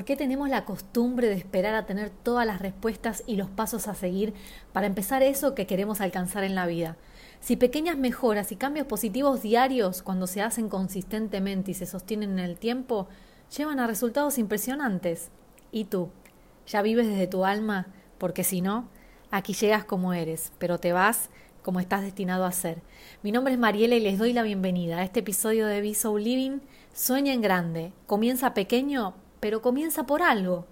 ¿Por qué tenemos la costumbre de esperar a tener todas las respuestas y los pasos a seguir para empezar eso que queremos alcanzar en la vida? Si pequeñas mejoras y cambios positivos diarios, cuando se hacen consistentemente y se sostienen en el tiempo, llevan a resultados impresionantes. ¿Y tú? ¿Ya vives desde tu alma? Porque si no, aquí llegas como eres, pero te vas como estás destinado a ser. Mi nombre es Mariela y les doy la bienvenida a este episodio de Be Soul Living. Sueña en grande. Comienza pequeño, pero comienza por algo.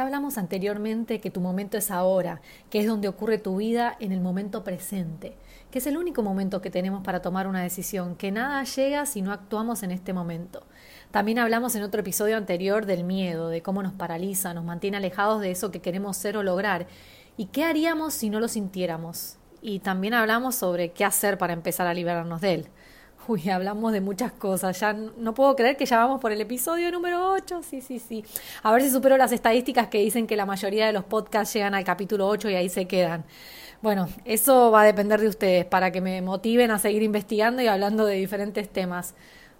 Ya hablamos anteriormente que tu momento es ahora, que es donde ocurre tu vida en el momento presente, que es el único momento que tenemos para tomar una decisión, que nada llega si no actuamos en este momento. También hablamos en otro episodio anterior del miedo, de cómo nos paraliza, nos mantiene alejados de eso que queremos ser o lograr, y qué haríamos si no lo sintiéramos. Y también hablamos sobre qué hacer para empezar a liberarnos de él. Uy, hablamos de muchas cosas. Ya no puedo creer que ya vamos por el episodio número 8. Sí, sí, sí. A ver si supero las estadísticas que dicen que la mayoría de los podcasts llegan al capítulo 8 y ahí se quedan. Bueno, eso va a depender de ustedes para que me motiven a seguir investigando y hablando de diferentes temas.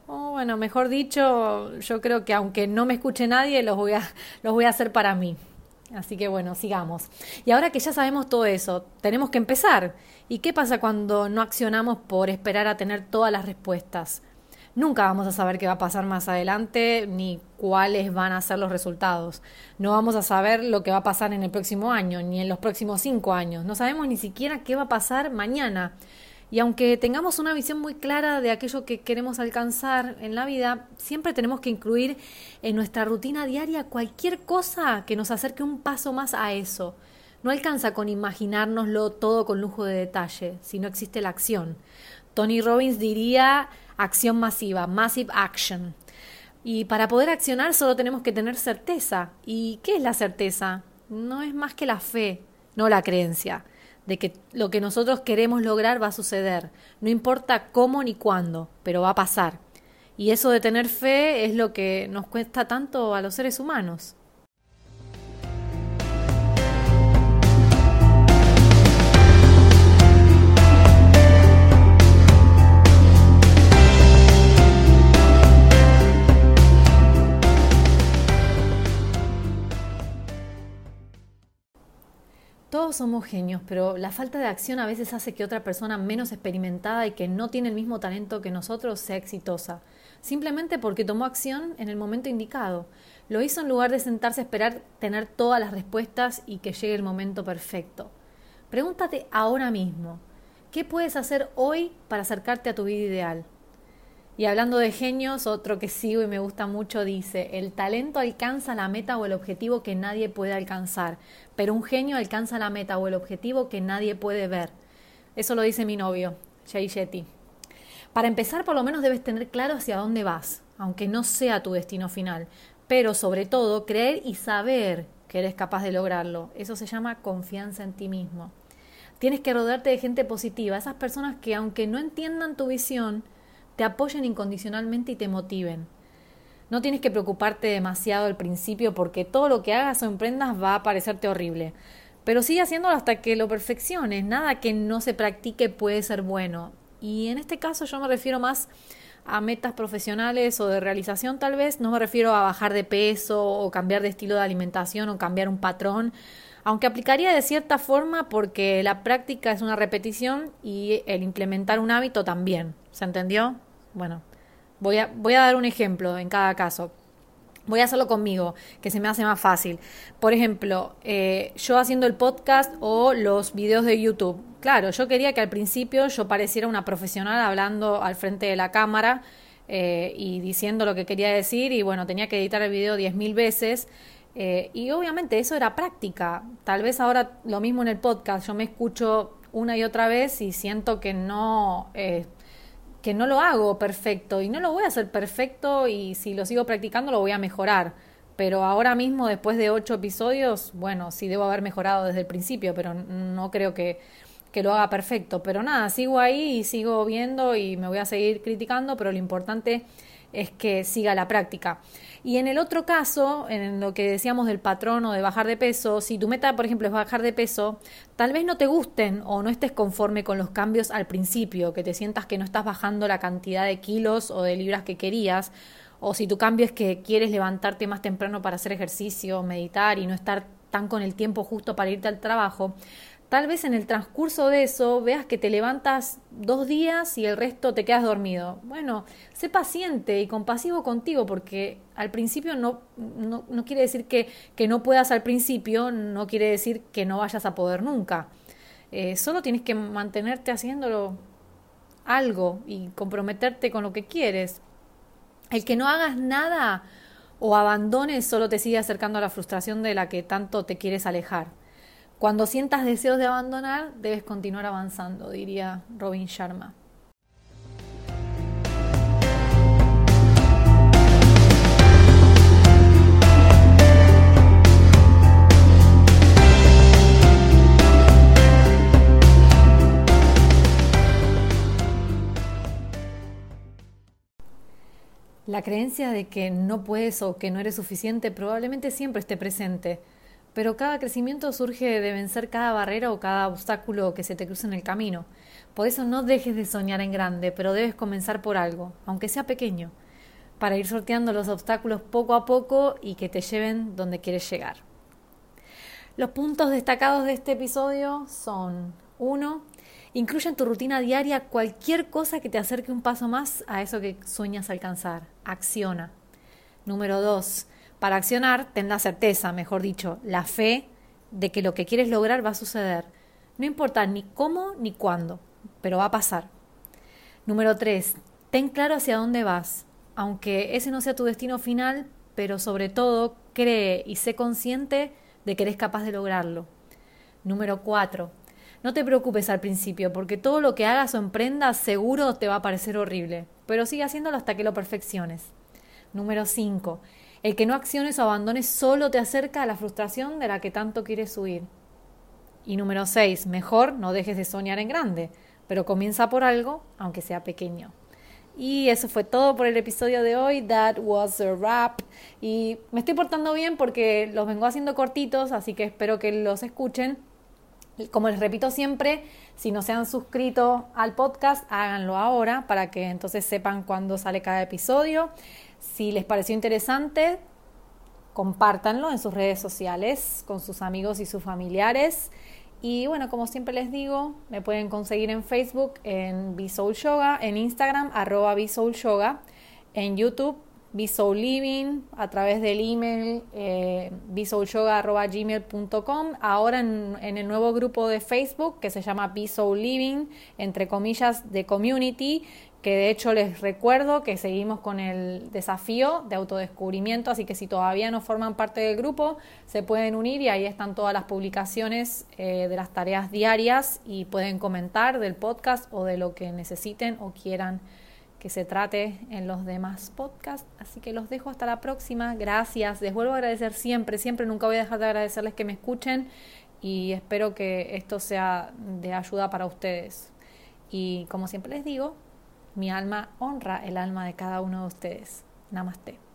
O bueno, mejor dicho, yo creo que aunque no me escuche nadie, los voy a, los voy a hacer para mí. Así que bueno, sigamos. Y ahora que ya sabemos todo eso, tenemos que empezar. ¿Y qué pasa cuando no accionamos por esperar a tener todas las respuestas? Nunca vamos a saber qué va a pasar más adelante ni cuáles van a ser los resultados. No vamos a saber lo que va a pasar en el próximo año, ni en los próximos cinco años. No sabemos ni siquiera qué va a pasar mañana. Y aunque tengamos una visión muy clara de aquello que queremos alcanzar en la vida, siempre tenemos que incluir en nuestra rutina diaria cualquier cosa que nos acerque un paso más a eso. No alcanza con imaginárnoslo todo con lujo de detalle, si no existe la acción. Tony Robbins diría acción masiva, massive action. Y para poder accionar solo tenemos que tener certeza. ¿Y qué es la certeza? No es más que la fe, no la creencia de que lo que nosotros queremos lograr va a suceder. No importa cómo ni cuándo, pero va a pasar. Y eso de tener fe es lo que nos cuesta tanto a los seres humanos. Somos genios, pero la falta de acción a veces hace que otra persona menos experimentada y que no tiene el mismo talento que nosotros sea exitosa, simplemente porque tomó acción en el momento indicado. Lo hizo en lugar de sentarse a esperar tener todas las respuestas y que llegue el momento perfecto. Pregúntate ahora mismo, ¿qué puedes hacer hoy para acercarte a tu vida ideal? Y hablando de genios, otro que sigo y me gusta mucho dice, el talento alcanza la meta o el objetivo que nadie puede alcanzar, pero un genio alcanza la meta o el objetivo que nadie puede ver. Eso lo dice mi novio, Jay Shetty. Para empezar, por lo menos debes tener claro hacia dónde vas, aunque no sea tu destino final, pero sobre todo creer y saber que eres capaz de lograrlo. Eso se llama confianza en ti mismo. Tienes que rodearte de gente positiva, esas personas que aunque no entiendan tu visión, te apoyen incondicionalmente y te motiven. No tienes que preocuparte demasiado al principio porque todo lo que hagas o emprendas va a parecerte horrible. Pero sigue haciéndolo hasta que lo perfecciones. Nada que no se practique puede ser bueno. Y en este caso yo me refiero más a metas profesionales o de realización tal vez. No me refiero a bajar de peso o cambiar de estilo de alimentación o cambiar un patrón. Aunque aplicaría de cierta forma porque la práctica es una repetición y el implementar un hábito también. ¿Se entendió? Bueno, voy a, voy a dar un ejemplo en cada caso. Voy a hacerlo conmigo, que se me hace más fácil. Por ejemplo, eh, yo haciendo el podcast o los videos de YouTube. Claro, yo quería que al principio yo pareciera una profesional hablando al frente de la cámara eh, y diciendo lo que quería decir y bueno, tenía que editar el video diez mil veces. Eh, y obviamente eso era práctica. Tal vez ahora lo mismo en el podcast. Yo me escucho una y otra vez y siento que no que no lo hago perfecto y no lo voy a hacer perfecto y si lo sigo practicando lo voy a mejorar. Pero ahora mismo, después de ocho episodios, bueno, sí debo haber mejorado desde el principio, pero no creo que, que lo haga perfecto. Pero nada, sigo ahí y sigo viendo y me voy a seguir criticando, pero lo importante que siga la práctica. Y en el otro caso, en lo que decíamos del patrón o de bajar de peso, si tu meta, por ejemplo, es bajar de peso, tal vez no te gusten o no estés conforme con los cambios al principio, que te sientas que no estás bajando la cantidad de kilos o de libras que querías, o si tu cambio es que quieres levantarte más temprano para hacer ejercicio, meditar y no estar tan con el tiempo justo para irte al trabajo, tal vez en el transcurso de eso veas que te levantas dos días y el resto te quedas dormido. Bueno, sé paciente y compasivo contigo porque al principio no, no, quiere decir que, que, no puedas al principio, no quiere decir que no vayas a poder nunca. Eh, solo tienes que mantenerte haciéndolo algo y comprometerte con lo que quieres. El que no hagas nada o abandones solo te sigue acercando a la frustración de la que tanto te quieres alejar. Cuando sientas deseos de abandonar, debes continuar avanzando, diría Robin Sharma. La creencia de que no puedes o que no eres suficiente probablemente siempre esté presente pero cada crecimiento surge de vencer cada barrera o cada obstáculo que se te cruce en el camino. Por eso no dejes de soñar en grande, pero debes comenzar por algo, aunque sea pequeño, para ir sorteando los obstáculos poco a poco y que te lleven donde quieres llegar. Los puntos destacados de este episodio son 1. Incluye en tu rutina diaria cualquier cosa que te acerque un paso más a eso que sueñas alcanzar. Acciona. Número 2. Para accionar, ten la certeza, mejor dicho, la fe de que lo que quieres lograr va a suceder. No importa ni cómo ni cuándo, pero va a pasar. Número 3. Ten claro hacia dónde vas, aunque ese no sea tu destino final, pero sobre todo cree y sé consciente de que eres capaz de lograrlo. Número 4. No te preocupes al principio, porque todo lo que hagas o emprendas seguro te va a parecer horrible, pero sigue haciéndolo hasta que lo perfecciones. Número 5. El que no acciones o abandones solo te acerca a la frustración de la que tanto quieres huir. Y número 6. Mejor no dejes de soñar en grande, pero comienza por algo, aunque sea pequeño. Y eso fue todo por el episodio de hoy. That was a wrap. Y me estoy portando bien porque los vengo haciendo cortitos, así que espero que los escuchen. Como les repito siempre, si no se han suscrito al podcast, háganlo ahora para que entonces sepan cuándo sale cada episodio. Si les pareció interesante, compártanlo en sus redes sociales con sus amigos y sus familiares. Y bueno, como siempre les digo, me pueden conseguir en Facebook en Soul Yoga, en Instagram arroba Yoga, en YouTube Living, a través del email eh, gmail.com ahora en, en, el nuevo grupo de Facebook que se llama Soul Living, entre comillas, de community, que de hecho les recuerdo que seguimos con el desafío de autodescubrimiento, así que si todavía no forman parte del grupo, se pueden unir y ahí están todas las publicaciones eh, de las tareas diarias y pueden comentar del podcast o de lo que necesiten o quieran que se trate en los demás podcasts. Así que los dejo hasta la próxima. Gracias. Les vuelvo a agradecer siempre, siempre, nunca voy a dejar de agradecerles que me escuchen y espero que esto sea de ayuda para ustedes. Y como siempre les digo, mi alma honra el alma de cada uno de ustedes. Namaste.